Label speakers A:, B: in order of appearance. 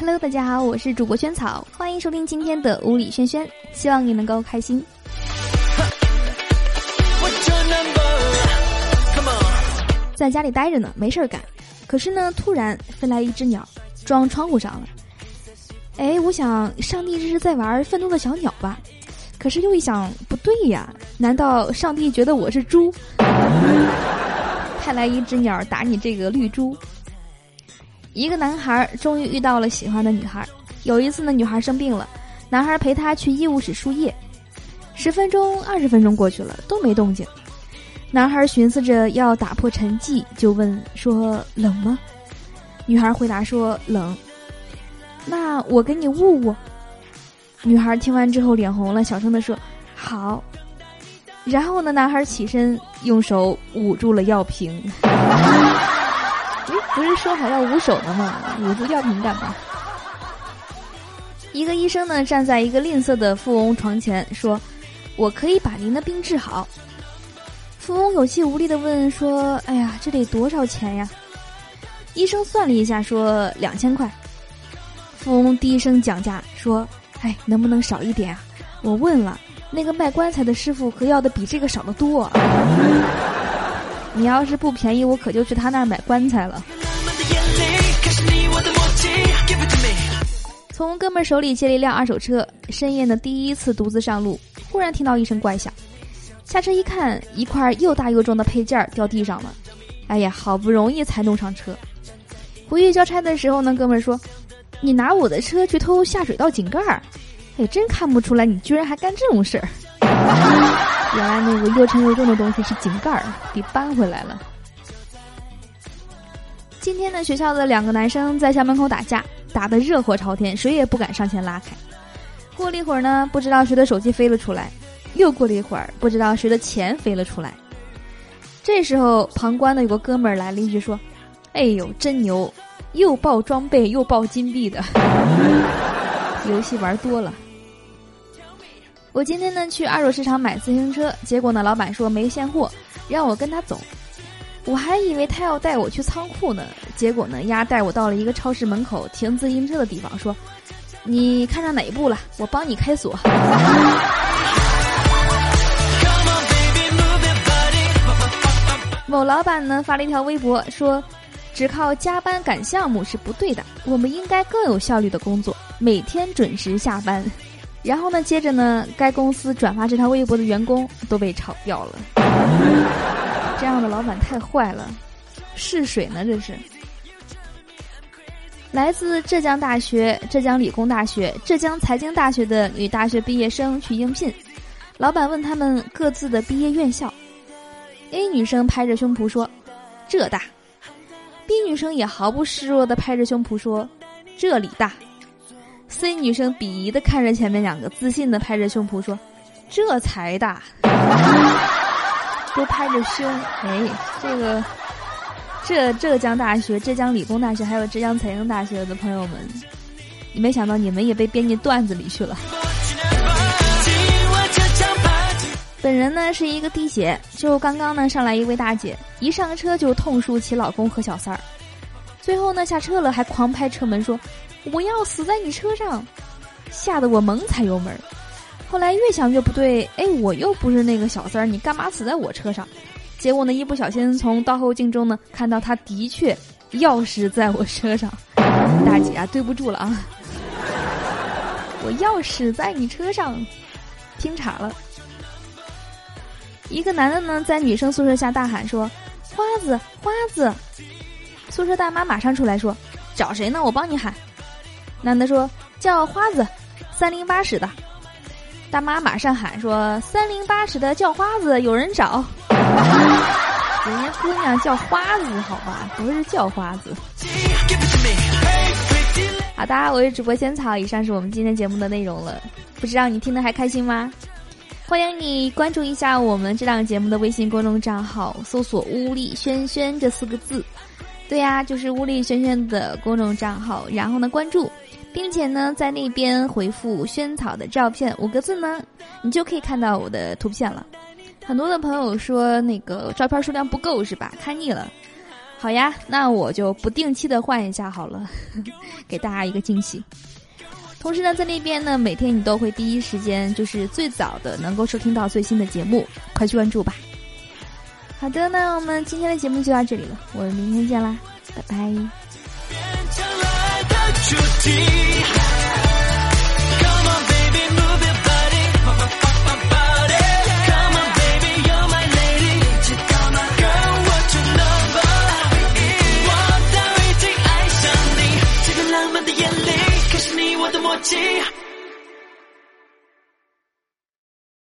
A: Hello，大家好，我是主播萱草，欢迎收听今天的物理萱萱，希望你能够开心。在家里待着呢，没事儿干，可是呢，突然飞来一只鸟，撞窗户上了。哎，我想上帝这是在玩愤怒的小鸟吧？可是又一想，不对呀，难道上帝觉得我是猪？派来一只鸟打你这个绿猪。一个男孩终于遇到了喜欢的女孩。有一次呢，女孩生病了，男孩陪她去医务室输液。十分钟、二十分钟过去了，都没动静。男孩寻思着要打破沉寂，就问说：“冷吗？”女孩回答说：“冷。”那我给你捂捂。女孩听完之后脸红了，小声的说：“好。”然后呢，男孩起身用手捂住了药瓶。不是说好要捂手的吗？捂住药瓶干嘛？一个医生呢，站在一个吝啬的富翁床前，说：“我可以把您的病治好。”富翁有气无力的问：“说，哎呀，这得多少钱呀？”医生算了一下，说：“两千块。”富翁低声讲价说：“哎，能不能少一点啊？我问了，那个卖棺材的师傅可要的比这个少得多。你要是不便宜，我可就去他那儿买棺材了。”从哥们手里借了一辆二手车，深夜的第一次独自上路，忽然听到一声怪响，下车一看，一块又大又重的配件掉地上了。哎呀，好不容易才弄上车。回去交差的时候呢，哥们说：“你拿我的车去偷下水道井盖儿，哎，真看不出来你居然还干这种事儿。原来那个又沉又重的东西是井盖儿，得搬回来了。”今天呢，学校的两个男生在校门口打架，打得热火朝天，谁也不敢上前拉开。过了一会儿呢，不知道谁的手机飞了出来，又过了一会儿，不知道谁的钱飞了出来。这时候，旁观的有个哥们儿来了一句说：“哎呦，真牛，又爆装备又爆金币的，游戏玩多了。”我今天呢去二手市场买自行车，结果呢老板说没现货，让我跟他走。我还以为他要带我去仓库呢，结果呢，丫带我到了一个超市门口停自行车的地方，说：“你看上哪一部了？我帮你开锁。” 某老板呢发了一条微博说：“只靠加班赶项目是不对的，我们应该更有效率的工作，每天准时下班。”然后呢，接着呢，该公司转发这条微博的员工都被炒掉了。这样的老板太坏了，试水呢这是。来自浙江大学、浙江理工大学、浙江财经大学的女大学毕业生去应聘，老板问他们各自的毕业院校，A 女生拍着胸脯说：“浙大。”B 女生也毫不示弱的拍着胸脯说：“这里大。”C 女生鄙夷的看着前面两个，自信的拍着胸脯说：“这才大。”都拍着胸，哎，这个，浙浙江大学、浙江理工大学还有浙江财经大学的朋友们，你没想到你们也被编进段子里去了。本人呢是一个滴血，就刚刚呢上来一位大姐，一上车就痛述其老公和小三儿，最后呢下车了还狂拍车门说：“我要死在你车上！”吓得我猛踩油门。后来越想越不对，哎，我又不是那个小三儿，你干嘛死在我车上？结果呢，一不小心从倒后镜中呢看到他的确钥匙在我车上。大姐啊，对不住了啊，我钥匙在你车上，听岔了。一个男的呢在女生宿舍下大喊说：“花子，花子！”宿舍大妈马上出来说：“找谁呢？我帮你喊。”男的说：“叫花子，三零八室的。”大妈马上喊说：“三零八室的叫花子，有人找。人家姑娘叫花子，好吧，不是叫花子。”好的，我是主播仙草，以上是我们今天节目的内容了。不知道你听得还开心吗？欢迎你关注一下我们这档节目的微信公众账号，搜索“乌力轩轩”这四个字。对呀，就是屋里萱萱的公众账号，然后呢关注，并且呢在那边回复萱草的照片，五个字呢，你就可以看到我的图片了。很多的朋友说那个照片数量不够是吧？看腻了。好呀，那我就不定期的换一下好了，给大家一个惊喜。同时呢，在那边呢，每天你都会第一时间，就是最早的能够收听到最新的节目，快去关注吧。好的，那我们今天的节目就到这里了，我们明天见啦，拜拜。变成了的主题